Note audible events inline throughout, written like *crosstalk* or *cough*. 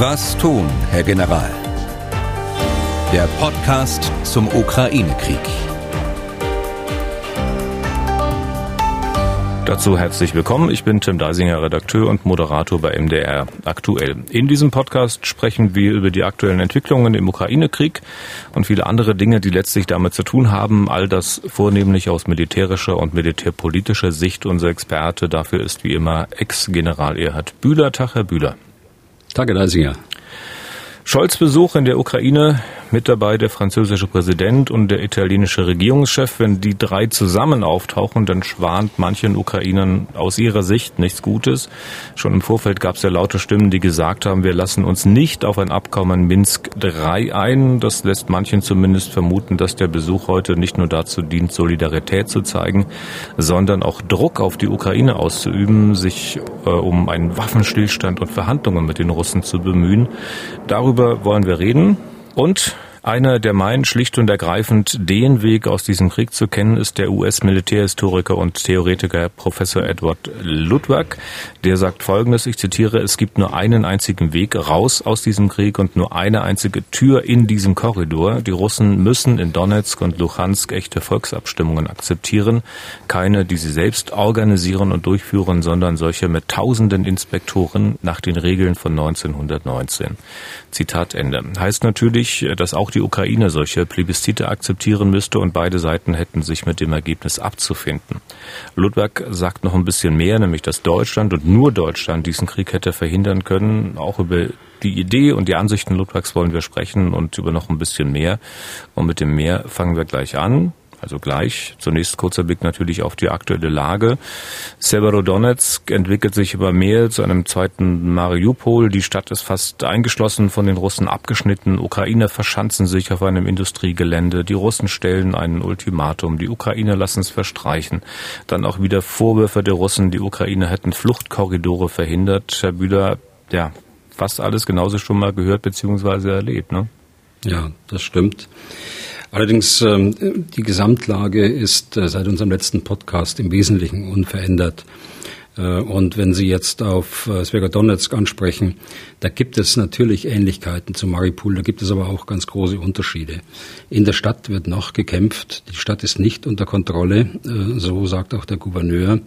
Was tun, Herr General? Der Podcast zum Ukraine-Krieg. Dazu herzlich willkommen. Ich bin Tim Deisinger, Redakteur und Moderator bei MDR aktuell. In diesem Podcast sprechen wir über die aktuellen Entwicklungen im Ukraine-Krieg und viele andere Dinge, die letztlich damit zu tun haben. All das vornehmlich aus militärischer und militärpolitischer Sicht. Unser Experte dafür ist wie immer Ex-General Erhard Bühler. Tag, Herr Bühler. Tage, Deisinger. Scholz Besuch in der Ukraine mit dabei der französische Präsident und der italienische Regierungschef. Wenn die drei zusammen auftauchen, dann schwant manchen Ukrainern aus ihrer Sicht nichts Gutes. Schon im Vorfeld gab es ja laute Stimmen, die gesagt haben, wir lassen uns nicht auf ein Abkommen Minsk III ein. Das lässt manchen zumindest vermuten, dass der Besuch heute nicht nur dazu dient, Solidarität zu zeigen, sondern auch Druck auf die Ukraine auszuüben, sich äh, um einen Waffenstillstand und Verhandlungen mit den Russen zu bemühen. Darüber wollen wir reden. Und einer, der meint, schlicht und ergreifend den Weg aus diesem Krieg zu kennen, ist der US-Militärhistoriker und Theoretiker Professor Edward Ludwig. Der sagt Folgendes, ich zitiere, es gibt nur einen einzigen Weg raus aus diesem Krieg und nur eine einzige Tür in diesem Korridor. Die Russen müssen in Donetsk und Luhansk echte Volksabstimmungen akzeptieren. Keine, die sie selbst organisieren und durchführen, sondern solche mit tausenden Inspektoren nach den Regeln von 1919. Zitat Ende. Heißt natürlich, dass auch die die Ukraine solche Plebiszite akzeptieren müsste und beide Seiten hätten sich mit dem Ergebnis abzufinden. Ludwig sagt noch ein bisschen mehr, nämlich dass Deutschland und nur Deutschland diesen Krieg hätte verhindern können. Auch über die Idee und die Ansichten Ludwigs wollen wir sprechen und über noch ein bisschen mehr. Und mit dem mehr fangen wir gleich an. Also gleich. Zunächst kurzer Blick natürlich auf die aktuelle Lage. Severodonetsk entwickelt sich über mehr zu einem zweiten Mariupol. Die Stadt ist fast eingeschlossen, von den Russen abgeschnitten. Ukrainer verschanzen sich auf einem Industriegelände. Die Russen stellen ein Ultimatum. Die Ukrainer lassen es verstreichen. Dann auch wieder Vorwürfe der Russen, die Ukrainer hätten Fluchtkorridore verhindert. Herr Bühler, ja, fast alles genauso schon mal gehört bzw. erlebt, ne? Ja, das stimmt. Allerdings, ähm, die Gesamtlage ist äh, seit unserem letzten Podcast im Wesentlichen unverändert. Äh, und wenn Sie jetzt auf äh, Svegodonetsk ansprechen, da gibt es natürlich Ähnlichkeiten zu Maripol, da gibt es aber auch ganz große Unterschiede. In der Stadt wird noch gekämpft, die Stadt ist nicht unter Kontrolle, so sagt auch der Gouverneur,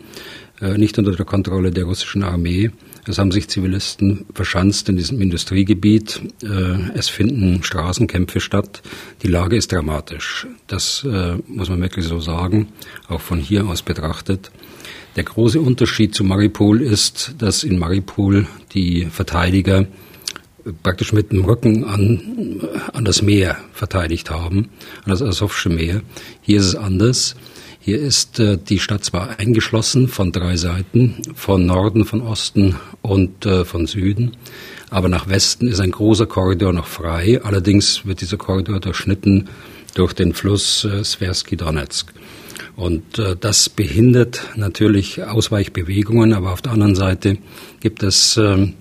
nicht unter der Kontrolle der russischen Armee. Es haben sich Zivilisten verschanzt in diesem Industriegebiet. Äh, es finden Straßenkämpfe statt. Die Lage ist dramatisch. Das äh, muss man wirklich so sagen, auch von hier aus betrachtet. Der große Unterschied zu Maripol ist, dass in Maripol die Verteidiger praktisch mit dem Rücken an, an das Meer verteidigt haben, an das Asowsche Meer. Hier ist es anders. Hier ist äh, die Stadt zwar eingeschlossen von drei Seiten, von Norden, von Osten und äh, von Süden, aber nach Westen ist ein großer Korridor noch frei. Allerdings wird dieser Korridor durchschnitten durch den Fluss äh, Sversky Donetsk. Und äh, das behindert natürlich Ausweichbewegungen, aber auf der anderen Seite gibt es äh,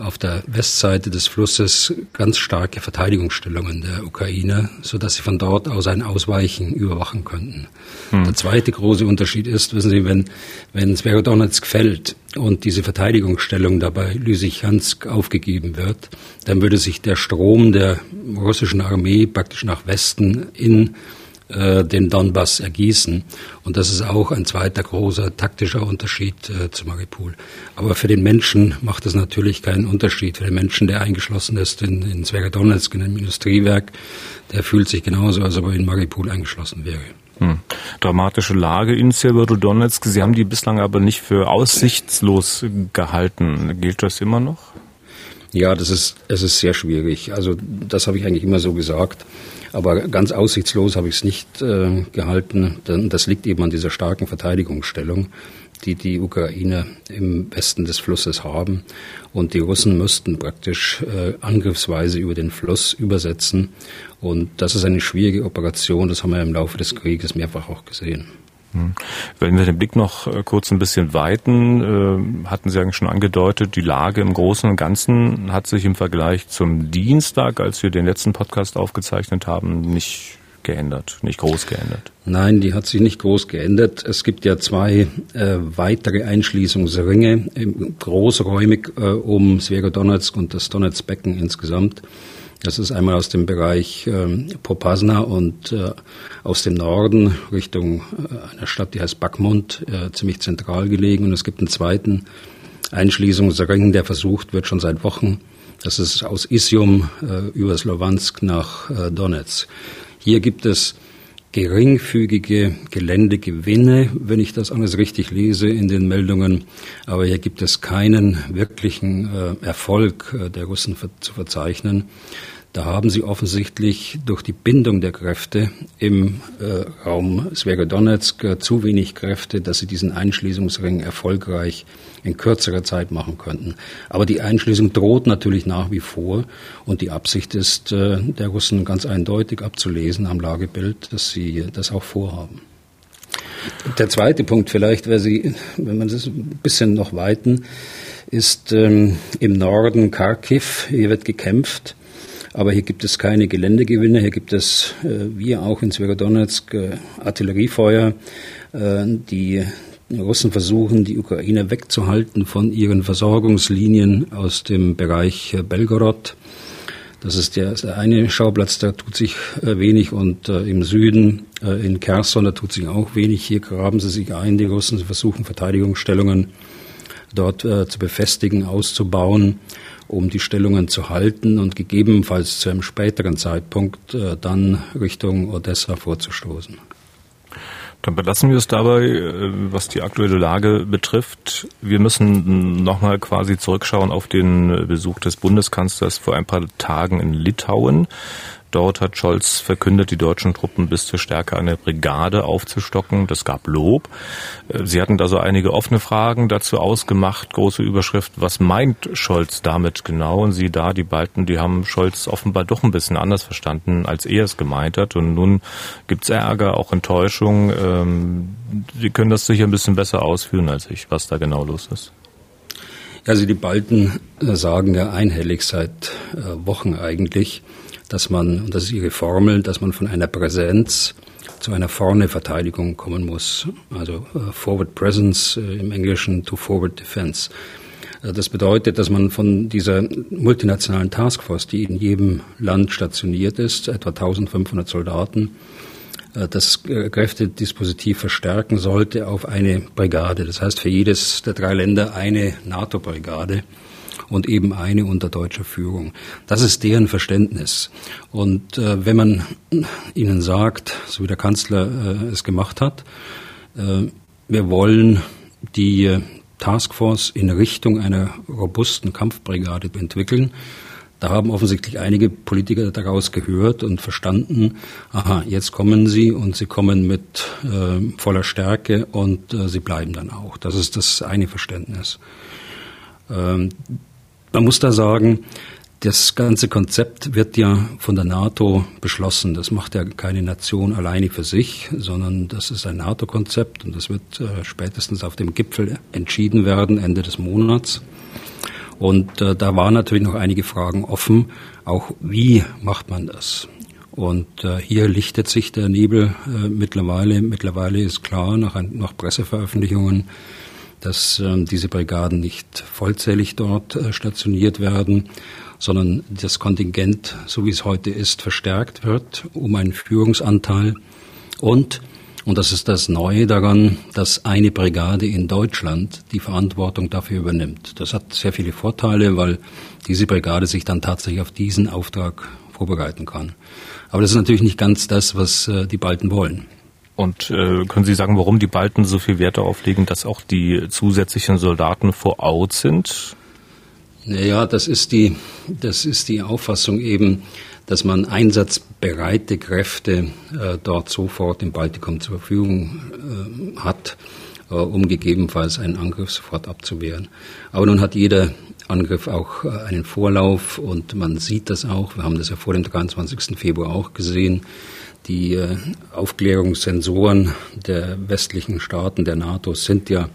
auf der Westseite des Flusses ganz starke Verteidigungsstellungen der Ukraine, so dass sie von dort aus ein Ausweichen überwachen könnten. Hm. Der zweite große Unterschied ist, wissen Sie, wenn, wenn Sverodonetsk fällt und diese Verteidigungsstellung dabei Lysychansk aufgegeben wird, dann würde sich der Strom der russischen Armee praktisch nach Westen in äh, den Donbass ergießen. Und das ist auch ein zweiter großer taktischer Unterschied äh, zu Maripol. Aber für den Menschen macht es natürlich keinen Unterschied. Für den Menschen, der eingeschlossen ist in, in Zwergadonetsk, in einem Industriewerk, der fühlt sich genauso, als ob er in Maripol eingeschlossen wäre. Hm. Dramatische Lage in Severodonetsk. Sie haben die bislang aber nicht für aussichtslos gehalten. Gilt das immer noch? Ja, das ist, es ist sehr schwierig. Also das habe ich eigentlich immer so gesagt. Aber ganz aussichtslos habe ich es nicht äh, gehalten. Denn das liegt eben an dieser starken Verteidigungsstellung, die die Ukrainer im Westen des Flusses haben. Und die Russen müssten praktisch äh, angriffsweise über den Fluss übersetzen. Und das ist eine schwierige Operation. Das haben wir im Laufe des Krieges mehrfach auch gesehen. Hm. Wenn wir den Blick noch äh, kurz ein bisschen weiten, äh, hatten Sie eigentlich schon angedeutet, die Lage im Großen und Ganzen hat sich im Vergleich zum Dienstag, als wir den letzten Podcast aufgezeichnet haben, nicht geändert, nicht groß geändert. Nein, die hat sich nicht groß geändert. Es gibt ja zwei äh, weitere Einschließungsringe, großräumig äh, um Sverodonetsk und das Donetsk-Becken insgesamt. Das ist einmal aus dem Bereich ähm, Popasna und äh, aus dem Norden Richtung äh, einer Stadt, die heißt Backmund, äh, ziemlich zentral gelegen. Und es gibt einen zweiten Einschließungsring, der versucht wird schon seit Wochen. Das ist aus Isium äh, über Slowansk nach äh, Donetsk. Hier gibt es geringfügige Geländegewinne, wenn ich das alles richtig lese in den Meldungen. Aber hier gibt es keinen wirklichen äh, Erfolg äh, der Russen zu verzeichnen. Da haben sie offensichtlich durch die Bindung der Kräfte im äh, Raum Sverodonetsk äh, zu wenig Kräfte, dass sie diesen Einschließungsring erfolgreich in kürzerer Zeit machen könnten. Aber die Einschließung droht natürlich nach wie vor und die Absicht ist äh, der Russen ganz eindeutig abzulesen am Lagebild, dass sie das auch vorhaben. Der zweite Punkt vielleicht, wenn, sie, wenn man das ein bisschen noch weiten, ist ähm, im Norden Kharkiv. Hier wird gekämpft. Aber hier gibt es keine Geländegewinne, hier gibt es, äh, wie auch in Sverodonetsk, äh, Artilleriefeuer. Äh, die Russen versuchen, die Ukraine wegzuhalten von ihren Versorgungslinien aus dem Bereich Belgorod. Das ist der, der eine Schauplatz, da tut sich wenig und äh, im Süden äh, in Kherson, da tut sich auch wenig. Hier graben sie sich ein, die Russen versuchen Verteidigungsstellungen dort äh, zu befestigen, auszubauen um die Stellungen zu halten und gegebenenfalls zu einem späteren Zeitpunkt äh, dann Richtung Odessa vorzustoßen. Dann belassen wir es dabei, äh, was die aktuelle Lage betrifft. Wir müssen nochmal quasi zurückschauen auf den Besuch des Bundeskanzlers vor ein paar Tagen in Litauen. Dort hat Scholz verkündet, die deutschen Truppen bis zur Stärke einer Brigade aufzustocken. Das gab Lob. Äh, Sie hatten da so einige offene Fragen dazu ausgemacht. Große Überschrift. Was meint Scholz damit genau? Und Sie da, die Balten, die haben Scholz offenbar doch ein bisschen anders verstanden, als er es gemeint hat. Und nun gibt's Ärger, auch Enttäuschung. Ähm, Sie können das sicher ein bisschen besser ausführen als ich, was da genau los ist. Also die Balten äh, sagen ja einhellig seit äh, Wochen eigentlich, dass man, und das ist ihre Formel, dass man von einer Präsenz zu einer vorne Verteidigung kommen muss. Also uh, Forward Presence uh, im Englischen to Forward Defense. Uh, das bedeutet, dass man von dieser multinationalen Taskforce, die in jedem Land stationiert ist, etwa 1500 Soldaten, das Kräftedispositiv verstärken sollte auf eine Brigade. Das heißt für jedes der drei Länder eine NATO-Brigade und eben eine unter deutscher Führung. Das ist deren Verständnis. Und äh, wenn man ihnen sagt, so wie der Kanzler äh, es gemacht hat, äh, wir wollen die äh, Taskforce in Richtung einer robusten Kampfbrigade entwickeln, da haben offensichtlich einige Politiker daraus gehört und verstanden, aha, jetzt kommen sie und sie kommen mit äh, voller Stärke und äh, sie bleiben dann auch. Das ist das eine Verständnis. Ähm, man muss da sagen, das ganze Konzept wird ja von der NATO beschlossen. Das macht ja keine Nation alleine für sich, sondern das ist ein NATO-Konzept und das wird äh, spätestens auf dem Gipfel entschieden werden, Ende des Monats. Und äh, da waren natürlich noch einige Fragen offen, auch wie macht man das? Und äh, hier lichtet sich der Nebel äh, mittlerweile. Mittlerweile ist klar, nach, nach Presseveröffentlichungen, dass äh, diese Brigaden nicht vollzählig dort äh, stationiert werden, sondern das Kontingent, so wie es heute ist, verstärkt wird um einen Führungsanteil und und das ist das Neue daran, dass eine Brigade in Deutschland die Verantwortung dafür übernimmt. Das hat sehr viele Vorteile, weil diese Brigade sich dann tatsächlich auf diesen Auftrag vorbereiten kann. Aber das ist natürlich nicht ganz das, was äh, die Balten wollen. Und äh, können Sie sagen, warum die Balten so viel Wert darauf legen, dass auch die zusätzlichen Soldaten vor Ort sind? Naja, das ist die, das ist die Auffassung eben, dass man einsatzbereite Kräfte äh, dort sofort im Baltikum zur Verfügung äh, hat, äh, um gegebenenfalls einen Angriff sofort abzuwehren. Aber nun hat jeder Angriff auch äh, einen Vorlauf und man sieht das auch. Wir haben das ja vor dem 23. Februar auch gesehen die äh, Aufklärungssensoren der westlichen Staaten der NATO sind ja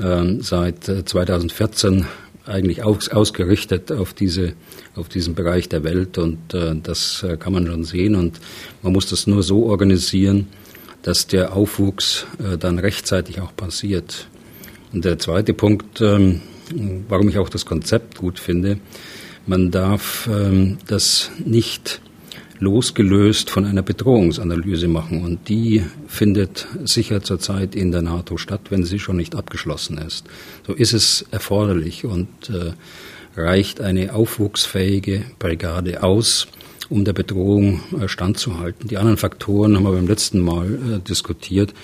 ähm, seit 2014 äh, eigentlich aus, ausgerichtet auf diese, auf diesen Bereich der Welt und äh, das kann man schon sehen und man muss das nur so organisieren, dass der Aufwuchs dann rechtzeitig auch passiert. Und der zweite Punkt, ähm, warum ich auch das Konzept gut finde, man darf ähm, das nicht losgelöst von einer Bedrohungsanalyse machen. Und die findet sicher zurzeit in der NATO statt, wenn sie schon nicht abgeschlossen ist. So ist es erforderlich und äh, reicht eine aufwuchsfähige Brigade aus, um der Bedrohung äh, standzuhalten. Die anderen Faktoren haben wir beim letzten Mal äh, diskutiert.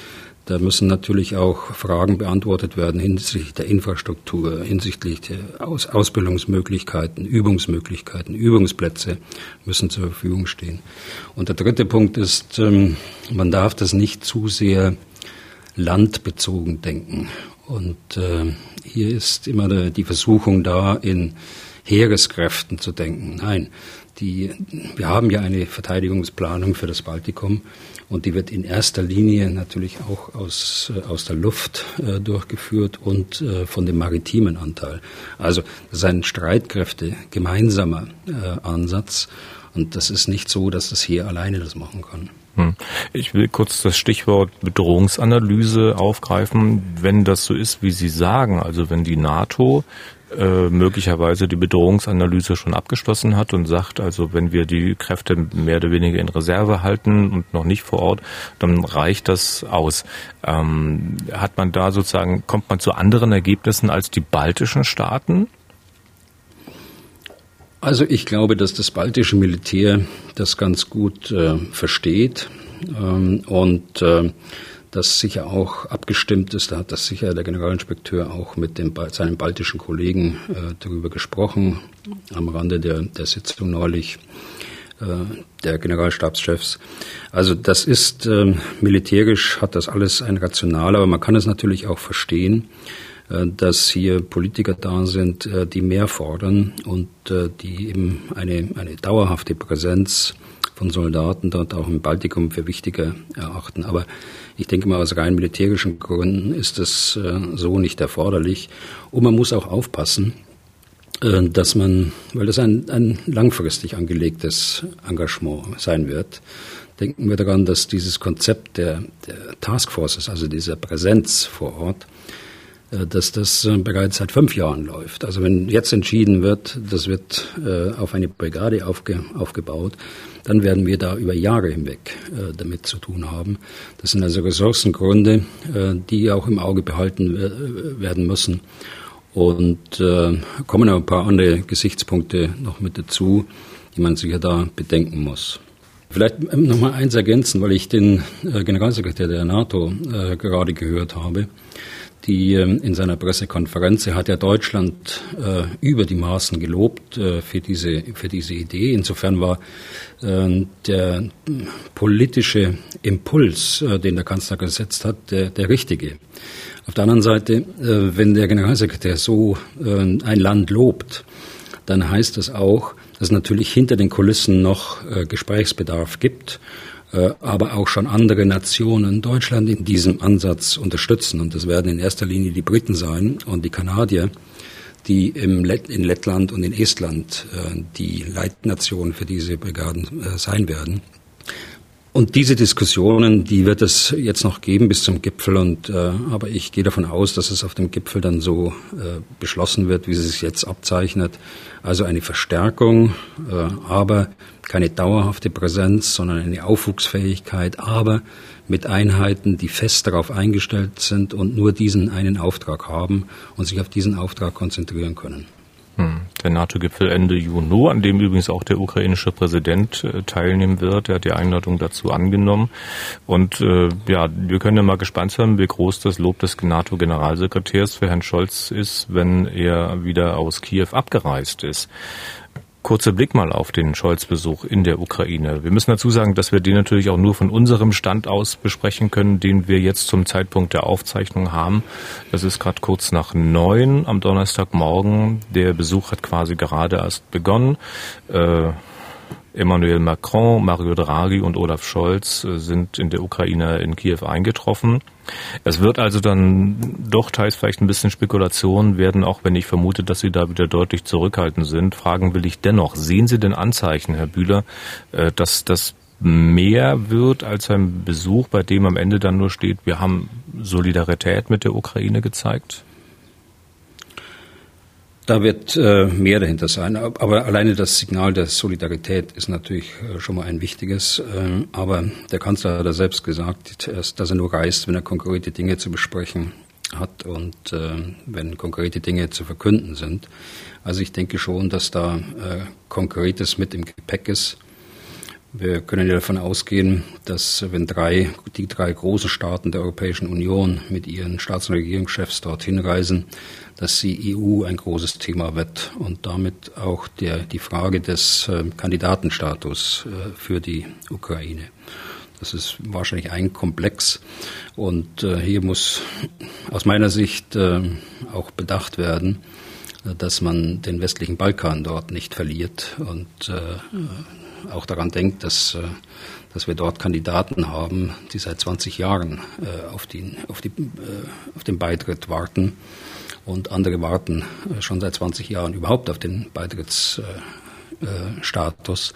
Da müssen natürlich auch Fragen beantwortet werden hinsichtlich der Infrastruktur, hinsichtlich der Aus Ausbildungsmöglichkeiten, Übungsmöglichkeiten, Übungsplätze müssen zur Verfügung stehen. Und der dritte Punkt ist, ähm, man darf das nicht zu sehr landbezogen denken. Und äh, hier ist immer die Versuchung da, in Heereskräften zu denken. Nein, die, wir haben ja eine Verteidigungsplanung für das Baltikum und die wird in erster Linie natürlich auch aus, äh, aus der Luft äh, durchgeführt und äh, von dem maritimen Anteil. Also das ist Streitkräfte gemeinsamer äh, Ansatz. Und das ist nicht so, dass das hier alleine das machen kann. Hm. Ich will kurz das Stichwort Bedrohungsanalyse aufgreifen. Wenn das so ist, wie Sie sagen, also wenn die NATO äh, möglicherweise die Bedrohungsanalyse schon abgeschlossen hat und sagt, also wenn wir die Kräfte mehr oder weniger in Reserve halten und noch nicht vor Ort, dann reicht das aus. Ähm, hat man da sozusagen, kommt man zu anderen Ergebnissen als die baltischen Staaten? Also ich glaube, dass das baltische Militär das ganz gut äh, versteht ähm, und äh, das sicher auch abgestimmt ist. Da hat das sicher der Generalinspekteur auch mit dem, seinen baltischen Kollegen äh, darüber gesprochen, am Rande der, der Sitzung neulich äh, der Generalstabschefs. Also das ist äh, militärisch hat das alles ein Rational, aber man kann es natürlich auch verstehen, äh, dass hier Politiker da sind, äh, die mehr fordern und die eben eine, eine dauerhafte Präsenz von Soldaten dort auch im Baltikum für wichtiger erachten. Aber ich denke mal, aus rein militärischen Gründen ist das äh, so nicht erforderlich. Und man muss auch aufpassen, äh, dass man, weil das ein, ein langfristig angelegtes Engagement sein wird, denken wir daran, dass dieses Konzept der, der Taskforces, also dieser Präsenz vor Ort, äh, dass das bereits seit fünf Jahren läuft. Also wenn jetzt entschieden wird, das wird auf eine Brigade aufge, aufgebaut, dann werden wir da über Jahre hinweg äh, damit zu tun haben. Das sind also Ressourcengründe, äh, die auch im Auge behalten werden müssen. Und äh, kommen auch ein paar andere Gesichtspunkte noch mit dazu, die man sicher da bedenken muss. Vielleicht ähm, noch mal eins ergänzen, weil ich den äh, Generalsekretär der NATO äh, gerade gehört habe die ähm, in seiner Pressekonferenz, er hat ja Deutschland äh, über die Maßen gelobt äh, für, diese, für diese Idee. Insofern war äh, der politische Impuls, äh, den der Kanzler gesetzt hat, der, der richtige. Auf der anderen Seite, äh, wenn der Generalsekretär so äh, ein Land lobt, dann heißt das auch, dass es natürlich hinter den Kulissen noch Gesprächsbedarf gibt aber auch schon andere Nationen Deutschland in diesem Ansatz unterstützen. Und das werden in erster Linie die Briten sein und die Kanadier, die im Let in Lettland und in Estland äh, die Leitnationen für diese Brigaden äh, sein werden. Und diese Diskussionen, die wird es jetzt noch geben bis zum Gipfel. Und äh, aber ich gehe davon aus, dass es auf dem Gipfel dann so äh, beschlossen wird, wie es sich jetzt abzeichnet. Also eine Verstärkung, äh, aber keine dauerhafte Präsenz, sondern eine Aufwuchsfähigkeit, aber mit Einheiten, die fest darauf eingestellt sind und nur diesen einen Auftrag haben und sich auf diesen Auftrag konzentrieren können. Hm. Der NATO-Gipfel Ende Juni, an dem übrigens auch der ukrainische Präsident äh, teilnehmen wird. Er hat die Einladung dazu angenommen. Und äh, ja, wir können ja mal gespannt sein, wie groß das Lob des NATO-Generalsekretärs für Herrn Scholz ist, wenn er wieder aus Kiew abgereist ist. Kurzer Blick mal auf den Scholz-Besuch in der Ukraine. Wir müssen dazu sagen, dass wir den natürlich auch nur von unserem Stand aus besprechen können, den wir jetzt zum Zeitpunkt der Aufzeichnung haben. Das ist gerade kurz nach neun am Donnerstagmorgen. Der Besuch hat quasi gerade erst begonnen. Äh, Emmanuel Macron, Mario Draghi und Olaf Scholz äh, sind in der Ukraine in Kiew eingetroffen. Es wird also dann doch teils vielleicht ein bisschen Spekulation werden, auch wenn ich vermute, dass Sie da wieder deutlich zurückhaltend sind. Fragen will ich dennoch. Sehen Sie denn Anzeichen, Herr Bühler, äh, dass das mehr wird als ein Besuch, bei dem am Ende dann nur steht, wir haben Solidarität mit der Ukraine gezeigt? Da wird äh, mehr dahinter sein. Aber alleine das Signal der Solidarität ist natürlich äh, schon mal ein wichtiges. Äh, aber der Kanzler hat ja selbst gesagt, dass er nur reist, wenn er konkrete Dinge zu besprechen hat und äh, wenn konkrete Dinge zu verkünden sind. Also ich denke schon, dass da Konkretes mit im Gepäck ist. Wir können ja davon ausgehen, dass wenn drei, die drei großen Staaten der Europäischen Union mit ihren Staats- und Regierungschefs dorthin reisen, dass die EU ein großes Thema wird und damit auch der, die Frage des äh, Kandidatenstatus äh, für die Ukraine. Das ist wahrscheinlich ein Komplex und äh, hier muss aus meiner Sicht äh, auch bedacht werden, dass man den westlichen Balkan dort nicht verliert und äh, auch daran denkt, dass, äh, dass wir dort Kandidaten haben, die seit 20 Jahren äh, auf, die, auf, die, äh, auf den Beitritt warten und andere warten schon seit 20 Jahren überhaupt auf den Beitrittsstatus.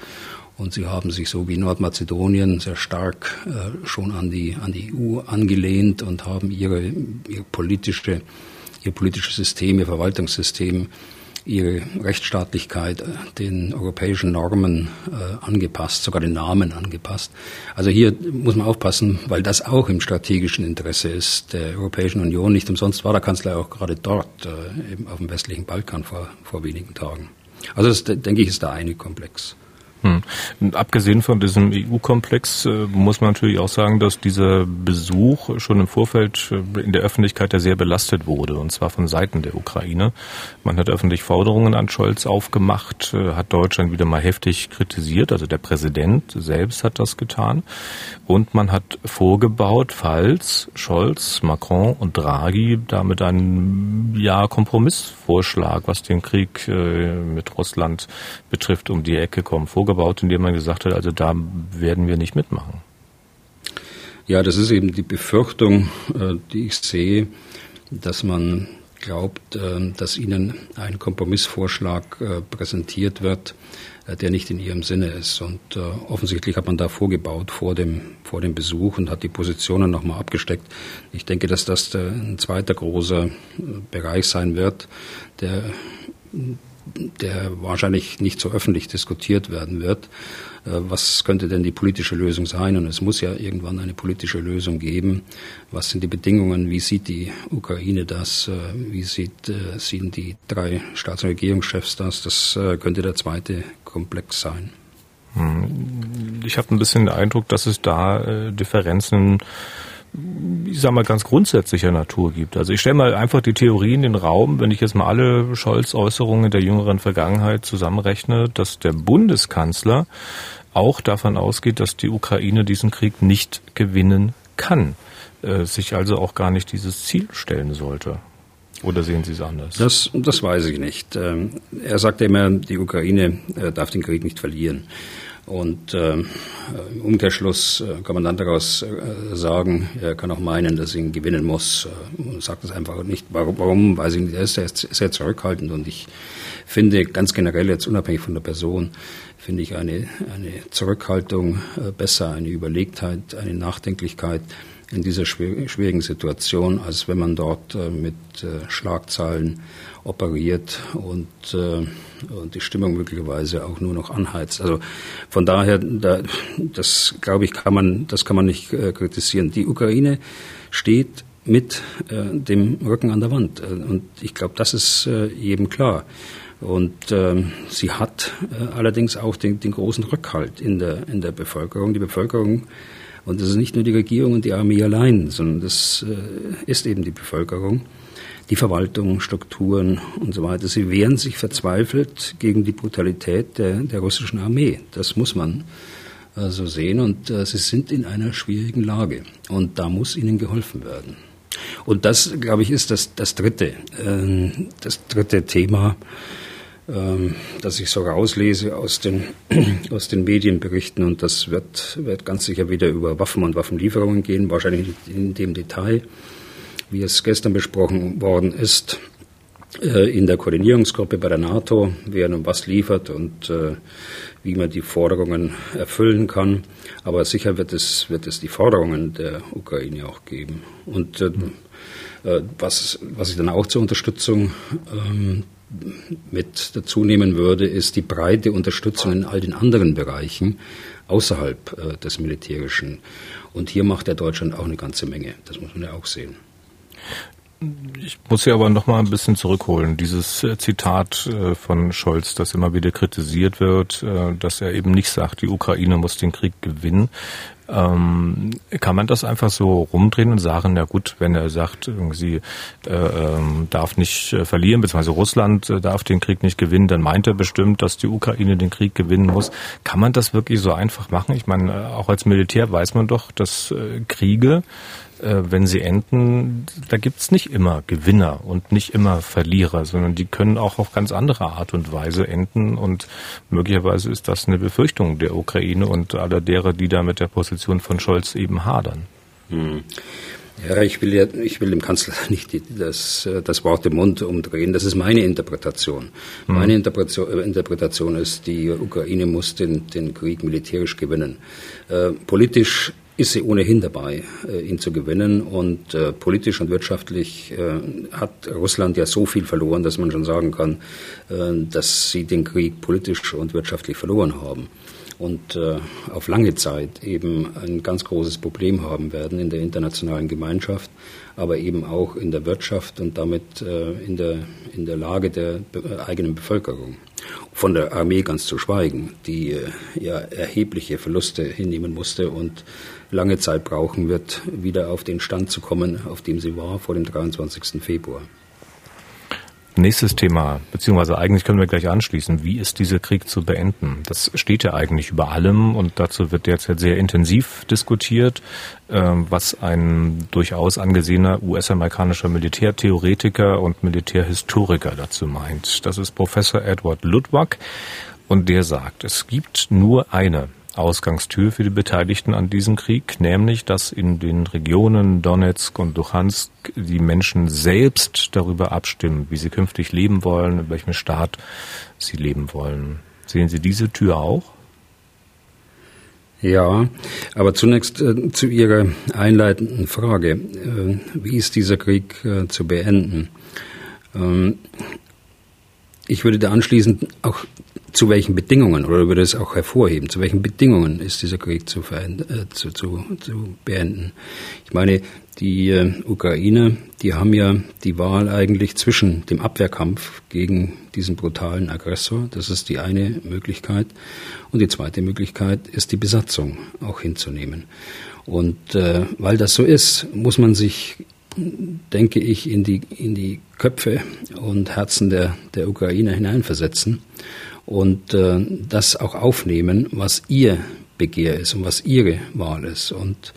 Und sie haben sich so wie Nordmazedonien sehr stark schon an die, an die EU angelehnt und haben ihre, ihre politische, ihr politisches System, ihr Verwaltungssystem ihre Rechtsstaatlichkeit äh, den europäischen Normen äh, angepasst, sogar den Namen angepasst. Also hier muss man aufpassen, weil das auch im strategischen Interesse ist der Europäischen Union. Nicht umsonst war der Kanzler auch gerade dort, äh, eben auf dem westlichen Balkan vor, vor wenigen Tagen. Also das, denke ich, ist der eine Komplex. Hm. Abgesehen von diesem EU-Komplex äh, muss man natürlich auch sagen, dass dieser Besuch schon im Vorfeld äh, in der Öffentlichkeit ja sehr belastet wurde, und zwar von Seiten der Ukraine. Man hat öffentlich Forderungen an Scholz aufgemacht, äh, hat Deutschland wieder mal heftig kritisiert, also der Präsident selbst hat das getan. Und man hat vorgebaut, falls Scholz, Macron und Draghi damit einen ja, Kompromissvorschlag, was den Krieg mit Russland betrifft, um die Ecke kommen, vorgebaut aufgebaut, indem man gesagt hat, also da werden wir nicht mitmachen. Ja, das ist eben die Befürchtung, äh, die ich sehe, dass man glaubt, äh, dass ihnen ein Kompromissvorschlag äh, präsentiert wird, der nicht in ihrem Sinne ist. Und offensichtlich hat man da vorgebaut vor dem, vor dem Besuch und hat die Positionen nochmal abgesteckt. Ich denke, dass das ein zweiter großer Bereich sein wird, der der wahrscheinlich nicht so öffentlich diskutiert werden wird. Äh, was könnte denn die politische Lösung sein? Und es muss ja irgendwann eine politische Lösung geben. Was sind die Bedingungen? Wie sieht die Ukraine das? Äh, wie sieht, äh, sehen die drei Staats- und Regierungschefs das? Das könnte der zweite Komplex sein. Hm. Ich habe ein bisschen den Eindruck, dass es da Differenzen ich sag mal, ganz grundsätzlicher Natur gibt. Also ich stelle mal einfach die Theorie in den Raum, wenn ich jetzt mal alle Scholz-Äußerungen der jüngeren Vergangenheit zusammenrechne, dass der Bundeskanzler auch davon ausgeht, dass die Ukraine diesen Krieg nicht gewinnen kann, äh, sich also auch gar nicht dieses Ziel stellen sollte. Oder sehen Sie es anders? Das, das weiß ich nicht. Ähm, er sagt immer, die Ukraine äh, darf den Krieg nicht verlieren. Und äh, im Umkehrschluss äh, kann man dann daraus äh, sagen, er kann auch meinen, dass er ihn gewinnen muss. Äh, sagt es einfach nicht. Warum? warum weiß ich nicht. Er ist sehr, sehr zurückhaltend und ich finde ganz generell jetzt unabhängig von der Person, finde ich eine, eine Zurückhaltung äh, besser, eine Überlegtheit, eine Nachdenklichkeit in dieser schwierigen Situation, als wenn man dort äh, mit äh, Schlagzeilen operiert und, äh, und die Stimmung möglicherweise auch nur noch anheizt. Also von daher, da, das glaube ich, kann man, das kann man nicht kritisieren. Die Ukraine steht mit dem Rücken an der Wand und ich glaube, das ist jedem klar. Und ähm, sie hat äh, allerdings auch den, den großen Rückhalt in der, in der Bevölkerung. Die Bevölkerung und das ist nicht nur die Regierung und die Armee allein, sondern das äh, ist eben die Bevölkerung die Verwaltung, Strukturen und so weiter. Sie wehren sich verzweifelt gegen die Brutalität der, der russischen Armee. Das muss man äh, so sehen. Und äh, sie sind in einer schwierigen Lage. Und da muss ihnen geholfen werden. Und das, glaube ich, ist das, das dritte, das dritte Thema, ähm, das ich so rauslese aus den, *clears throat* aus den Medienberichten und das wird, wird ganz sicher wieder über Waffen und Waffenlieferungen gehen, wahrscheinlich in dem Detail, wie es gestern besprochen worden ist äh, in der Koordinierungsgruppe bei der NATO, wer nun was liefert und äh, wie man die Forderungen erfüllen kann. Aber sicher wird es, wird es die Forderungen der Ukraine auch geben. Und äh was, was ich dann auch zur Unterstützung ähm, mit dazu nehmen würde, ist die breite Unterstützung in all den anderen Bereichen außerhalb äh, des Militärischen. Und hier macht der Deutschland auch eine ganze Menge. Das muss man ja auch sehen. Ich muss hier aber noch mal ein bisschen zurückholen. Dieses äh, Zitat äh, von Scholz, das immer wieder kritisiert wird, äh, dass er eben nicht sagt, die Ukraine muss den Krieg gewinnen. Ähm, kann man das einfach so rumdrehen und sagen, na gut, wenn er sagt, sie äh, ähm, darf nicht verlieren, beziehungsweise Russland äh, darf den Krieg nicht gewinnen, dann meint er bestimmt, dass die Ukraine den Krieg gewinnen muss. Kann man das wirklich so einfach machen? Ich meine, auch als Militär weiß man doch, dass äh, Kriege äh, wenn sie enden, da gibt's nicht immer Gewinner und nicht immer Verlierer, sondern die können auch auf ganz andere Art und Weise enden. Und möglicherweise ist das eine Befürchtung der Ukraine und aller derer, die da mit der Position von Scholz eben hadern. Hm. Ja, ich will ja, ich will dem Kanzler *laughs* nicht die, das, das Wort im Mund umdrehen. Das ist meine Interpretation. Mhm. Meine Interpretation, äh, Interpretation ist, die Ukraine muss den, den Krieg militärisch gewinnen. Äh, politisch ist sie ohnehin dabei, äh, ihn zu gewinnen. Und äh, politisch und wirtschaftlich äh, hat Russland ja so viel verloren, dass man schon sagen kann, äh, dass sie den Krieg politisch und wirtschaftlich verloren haben. Und äh, auf lange Zeit eben ein ganz großes Problem haben werden in der internationalen Gemeinschaft, aber eben auch in der Wirtschaft und damit äh, in, der, in der Lage der eigenen Bevölkerung. Von der Armee ganz zu schweigen, die ja erhebliche Verluste hinnehmen musste und lange Zeit brauchen wird, wieder auf den Stand zu kommen, auf dem sie war vor dem 23. Februar. Nächstes Thema, beziehungsweise eigentlich können wir gleich anschließen. Wie ist dieser Krieg zu beenden? Das steht ja eigentlich über allem und dazu wird derzeit sehr intensiv diskutiert, ähm, was ein durchaus angesehener US-amerikanischer Militärtheoretiker und Militärhistoriker dazu meint. Das ist Professor Edward Ludwig und der sagt, es gibt nur eine Ausgangstür für die Beteiligten an diesem Krieg, nämlich dass in den Regionen Donetsk und Luhansk die Menschen selbst darüber abstimmen, wie sie künftig leben wollen, in welchem Staat sie leben wollen. Sehen Sie diese Tür auch? Ja, aber zunächst äh, zu Ihrer einleitenden Frage. Äh, wie ist dieser Krieg äh, zu beenden? Ähm, ich würde da anschließend auch zu welchen Bedingungen, oder würde es auch hervorheben, zu welchen Bedingungen ist dieser Krieg zu, äh, zu, zu, zu beenden? Ich meine, die äh, Ukrainer, die haben ja die Wahl eigentlich zwischen dem Abwehrkampf gegen diesen brutalen Aggressor, das ist die eine Möglichkeit, und die zweite Möglichkeit ist die Besatzung auch hinzunehmen. Und äh, weil das so ist, muss man sich denke ich, in die, in die Köpfe und Herzen der, der Ukrainer hineinversetzen und äh, das auch aufnehmen, was ihr Begehr ist und was ihre Wahl ist. Und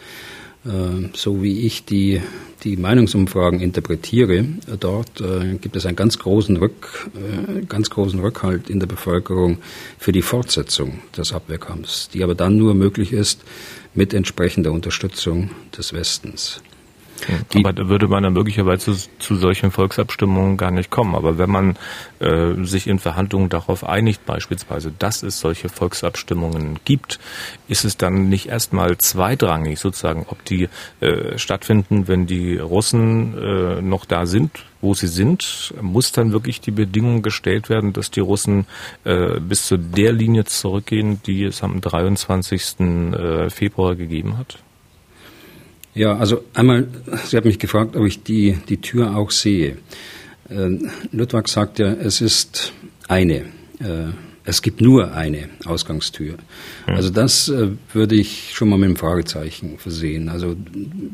äh, so wie ich die, die Meinungsumfragen interpretiere, äh, dort äh, gibt es einen ganz großen, Rück, äh, ganz großen Rückhalt in der Bevölkerung für die Fortsetzung des Abwehrkampfs, die aber dann nur möglich ist mit entsprechender Unterstützung des Westens. Die, aber da würde man dann möglicherweise zu, zu, solchen Volksabstimmungen gar nicht kommen. Aber wenn man äh, sich in Verhandlungen darauf einigt, beispielsweise, dass es solche Volksabstimmungen gibt, ist es dann nicht erstmal zweitrangig sozusagen, ob die äh, stattfinden, wenn die Russen äh, noch da sind, wo sie sind, muss dann wirklich die Bedingung gestellt werden, dass die Russen äh, bis zu der Linie zurückgehen, die es am 23. Äh, Februar gegeben hat? Ja, also einmal, Sie haben mich gefragt, ob ich die, die Tür auch sehe. Äh, Ludwig sagt ja, es ist eine. Äh, es gibt nur eine Ausgangstür. Ja. Also das äh, würde ich schon mal mit einem Fragezeichen versehen. Also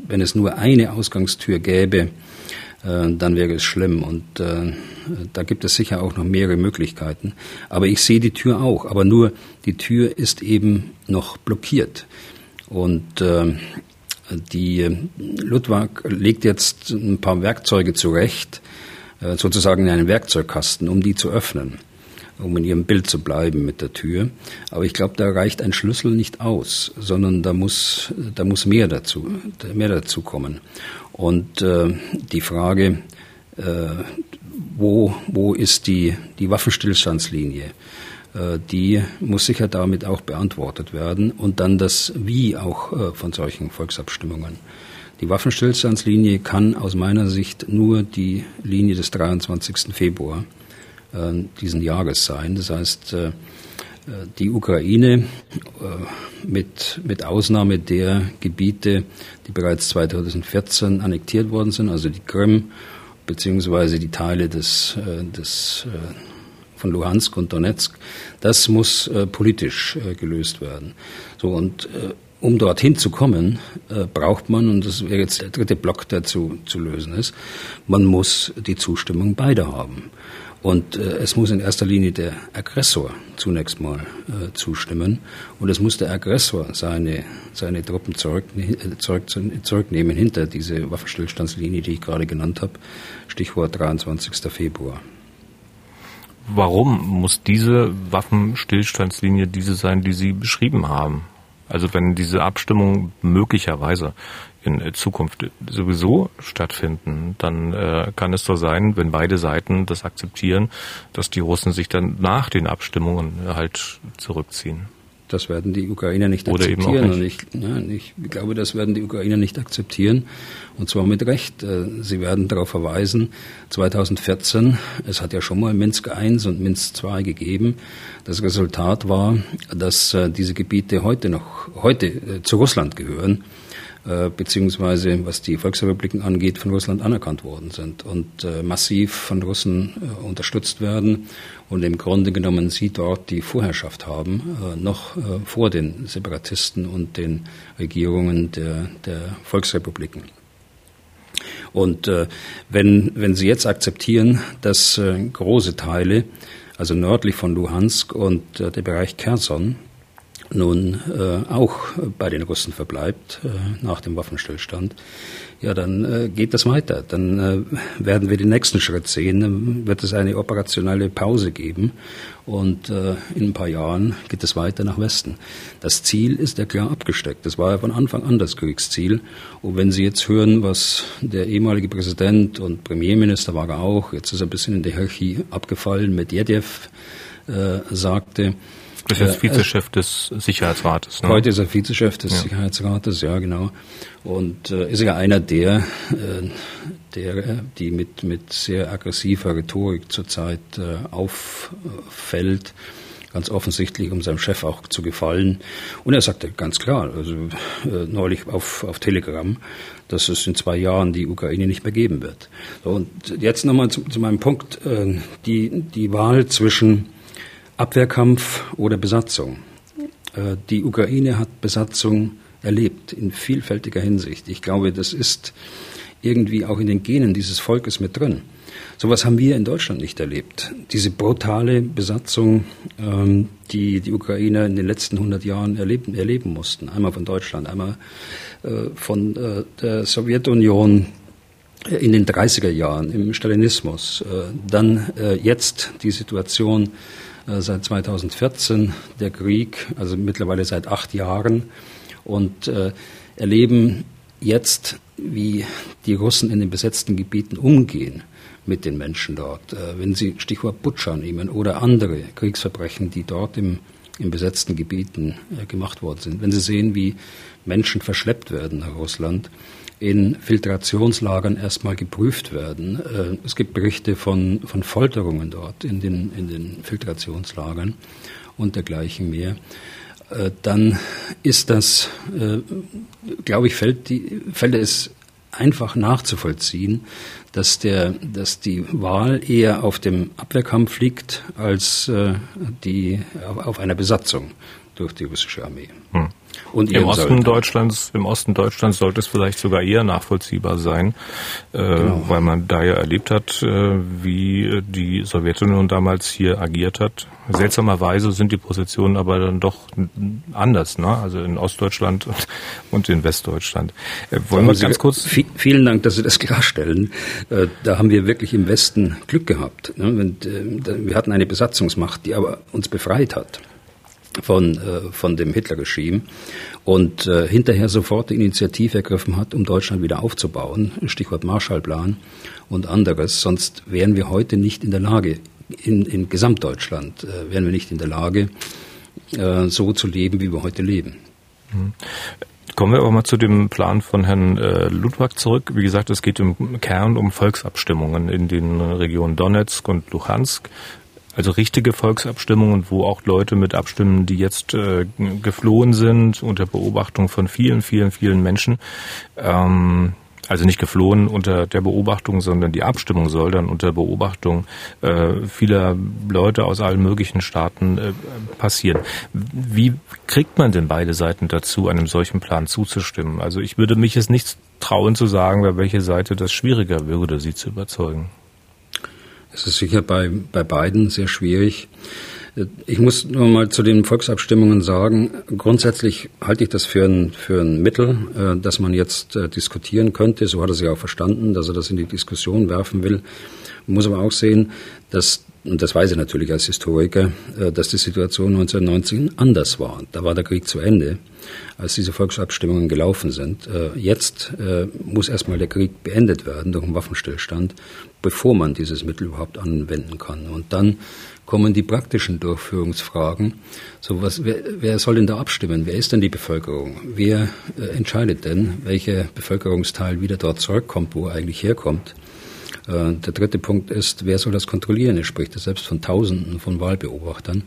wenn es nur eine Ausgangstür gäbe, äh, dann wäre es schlimm. Und da gibt es sicher auch noch mehrere Möglichkeiten. Aber ich sehe die Tür auch. Aber nur die Tür ist eben noch blockiert. Und äh, die Ludwig legt jetzt ein paar Werkzeuge zurecht, äh, sozusagen in einen Werkzeugkasten, um die zu öffnen. um in ihrem Bild zu bleiben mit der Tür. Aber ich glaube, da reicht ein Schlüssel nicht aus, sondern da muss, da muss mehr dazu, mehr dazu kommen. Und äh, die Frage, äh, wo, wo ist die, die Waffenstillstandslinie? Äh, die muss sicher damit auch beantwortet werden und dann das Wie auch äh, von solchen Volksabstimmungen. Die Waffenstillstandslinie kann aus meiner Sicht nur die Linie des 23. Februar äh, diesen Jahres sein. Das heißt, die Ukraine mit, mit Ausnahme der Gebiete, die bereits 2014 annektiert worden sind, also die Krim beziehungsweise die Teile des, des von Luhansk und Donetsk, das muss äh, politisch äh, gelöst werden. So und äh, um dorthin zu kommen, äh, braucht man, und das wäre jetzt der dritte Block, der zu, zu lösen ist, man muss die Zustimmung beider haben. Und äh, es muss in erster Linie der Aggressor zunächst mal äh, zustimmen. Und es muss der Aggressor seine, seine Truppen zurück, zurück, zurücknehmen hinter diese Waffenstillstandslinie, die ich gerade genannt habe. Stichwort 23. Februar. Warum muss diese Waffenstillstandslinie diese sein, die Sie beschrieben haben? Also wenn diese Abstimmung möglicherweise in Zukunft sowieso stattfinden, dann äh, kann es so sein, wenn beide Seiten das akzeptieren, dass die Russen sich dann nach den Abstimmungen halt zurückziehen. Das werden die Ukrainer nicht Oder akzeptieren. Nicht. Und ich, ja, ich glaube, das werden die Ukrainer nicht akzeptieren. Und zwar mit Recht. Äh, sie werden darauf verweisen, 2014, es hat ja schon mal Minsk I und Minsk II gegeben. Das Resultat war, dass äh, diese Gebiete heute noch, heute äh, zu Russland gehören. Äh, beziehungsweise was die Volksrepubliken angeht, von Russland anerkannt worden sind und äh, massiv von Russen äh, unterstützt werden und im Grunde genommen sie dort die Vorherrschaft haben, noch vor den Separatisten und den Regierungen der, der Volksrepubliken. Und wenn, wenn Sie jetzt akzeptieren, dass große Teile, also nördlich von Luhansk und der Bereich Kherson, nun äh, auch bei den Russen verbleibt äh, nach dem Waffenstillstand, ja, dann äh, geht das weiter. Dann äh, werden wir den nächsten Schritt sehen. Dann wird es eine operationelle Pause geben und äh, in ein paar Jahren geht es weiter nach Westen. Das Ziel ist ja klar abgesteckt. Das war ja von Anfang an das Kriegsziel. Und wenn Sie jetzt hören, was der ehemalige Präsident und Premierminister war auch, jetzt ist er ein bisschen in die Hierarchie abgefallen, Medvedev äh, sagte, ist jetzt Vizechef des Sicherheitsrates. Ne? Heute ist er Vizechef des ja. Sicherheitsrates, ja genau. Und äh, ist ja einer der, äh, der, die mit, mit sehr aggressiver Rhetorik zurzeit äh, auffällt, ganz offensichtlich, um seinem Chef auch zu gefallen. Und er sagte ganz klar, also äh, neulich auf, auf Telegram, dass es in zwei Jahren die Ukraine nicht mehr geben wird. So, und jetzt nochmal zu, zu meinem Punkt, äh, die, die Wahl zwischen Abwehrkampf oder Besatzung. Äh, die Ukraine hat Besatzung erlebt in vielfältiger Hinsicht. Ich glaube, das ist irgendwie auch in den Genen dieses Volkes mit drin. Sowas haben wir in Deutschland nicht erlebt. Diese brutale Besatzung, ähm, die die Ukrainer in den letzten 100 Jahren erleben, erleben mussten. Einmal von Deutschland, einmal äh, von äh, der Sowjetunion in den 30er Jahren im Stalinismus. Dann jetzt die Situation seit 2014, der Krieg, also mittlerweile seit acht Jahren, und äh, erleben jetzt, wie die Russen in den besetzten Gebieten umgehen mit den Menschen dort. Äh, wenn Sie Stichwort Butscha nehmen oder andere Kriegsverbrechen, die dort im, in besetzten Gebieten äh, gemacht worden sind, wenn Sie sehen, wie Menschen verschleppt werden nach Russland, in Filtrationslagern erstmal geprüft werden. Äh, es gibt Berichte von, von Folterungen dort in den, in den Filtrationslagern und dergleichen mehr. Äh, dann ist das, äh, glaube ich, fällt, die, fällt es einfach nachzuvollziehen, dass, der, dass die Wahl eher auf dem Abwehrkampf liegt als die auf einer Besatzung durch die russische Armee. Hm. Und Im Osten sollte. Deutschlands, im Osten Deutschlands sollte es vielleicht sogar eher nachvollziehbar sein, äh, genau. weil man da ja erlebt hat, äh, wie die Sowjetunion damals hier agiert hat. Seltsamerweise sind die Positionen aber dann doch anders, ne? Also in Ostdeutschland und in Westdeutschland. Äh, wollen wir ganz kurz? Vielen Dank, dass Sie das *laughs* klarstellen. Da haben wir wirklich im Westen Glück gehabt. Ne? Wir hatten eine Besatzungsmacht, die aber uns befreit hat von, äh, von dem Hitler-Regime und äh, hinterher sofort die Initiative ergriffen hat, um Deutschland wieder aufzubauen, Stichwort Marshallplan und anderes. Sonst wären wir heute nicht in der Lage, in, in Gesamtdeutschland äh, wären wir nicht in der Lage, äh, so zu leben, wie wir heute leben. Mhm. Kommen wir aber mal zu dem Plan von Herrn Ludwig zurück. Wie gesagt, es geht im Kern um Volksabstimmungen in den Regionen Donetsk und Luhansk. Also richtige Volksabstimmungen, wo auch Leute mit abstimmen, die jetzt äh, geflohen sind unter Beobachtung von vielen, vielen, vielen Menschen. Ähm, also nicht geflohen unter der Beobachtung, sondern die Abstimmung soll dann unter Beobachtung äh, vieler Leute aus allen möglichen Staaten äh, passieren. Wie kriegt man denn beide Seiten dazu, einem solchen Plan zuzustimmen? Also ich würde mich jetzt nicht trauen zu sagen, bei welcher Seite das schwieriger würde, sie zu überzeugen. Es ist sicher bei, bei beiden sehr schwierig. Ich muss nur mal zu den Volksabstimmungen sagen, grundsätzlich halte ich das für ein, für ein Mittel, äh, das man jetzt äh, diskutieren könnte. So hat er sich auch verstanden, dass er das in die Diskussion werfen will. Man muss aber auch sehen, dass und das weiß ich natürlich als Historiker, äh, dass die Situation 1919 anders war. Da war der Krieg zu Ende, als diese Volksabstimmungen gelaufen sind. Äh, jetzt äh, muss erstmal der Krieg beendet werden durch einen Waffenstillstand, bevor man dieses Mittel überhaupt anwenden kann. Und dann kommen die praktischen Durchführungsfragen. So was, wer, wer soll denn da abstimmen? Wer ist denn die Bevölkerung? Wer entscheidet denn, welcher Bevölkerungsteil wieder dort zurückkommt, wo er eigentlich herkommt? Äh, der dritte Punkt ist, wer soll das kontrollieren? Ich spreche selbst von Tausenden von Wahlbeobachtern.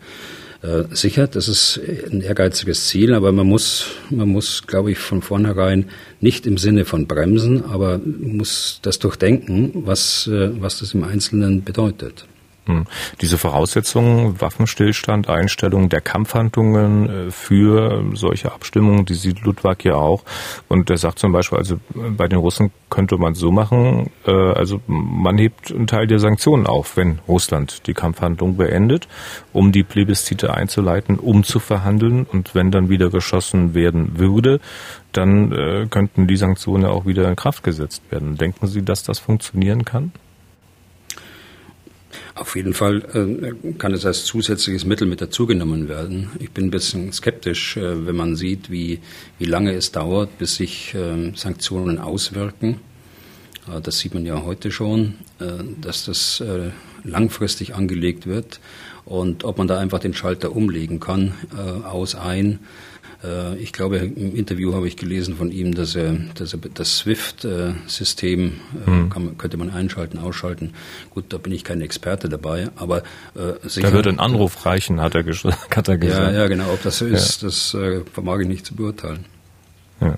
Äh, sicher, das ist ein ehrgeiziges Ziel, aber man muss, man muss, glaube ich, von vornherein nicht im Sinne von bremsen, aber muss das durchdenken, was, äh, was das im Einzelnen bedeutet. Hm. Diese Voraussetzungen, Waffenstillstand, Einstellung der Kampfhandlungen äh, für solche Abstimmungen, die sieht Ludwig ja auch. Und er sagt zum Beispiel, also bei den Russen könnte man so machen, äh, also man hebt einen Teil der Sanktionen auf, wenn Russland die Kampfhandlung beendet, um die Plebiszite einzuleiten, um zu verhandeln. Und wenn dann wieder geschossen werden würde, dann äh, könnten die Sanktionen auch wieder in Kraft gesetzt werden. Denken Sie, dass das funktionieren kann? Auf jeden Fall äh, kann es als zusätzliches Mittel mit dazugenommen werden. Ich bin ein bisschen skeptisch, äh, wenn man sieht, wie, wie lange es dauert, bis sich äh, Sanktionen auswirken. Das sieht man ja heute schon, dass das langfristig angelegt wird und ob man da einfach den Schalter umlegen kann, aus ein ich glaube, im Interview habe ich gelesen von ihm, dass er, dass er das SWIFT-System mhm. kann, könnte man einschalten, ausschalten. Gut, da bin ich kein Experte dabei, aber äh, sicher. Da würde ein Anruf reichen, hat er, *laughs* hat er gesagt. Ja, ja, genau. Ob das so ist, ja. das äh, vermag ich nicht zu beurteilen. Ja.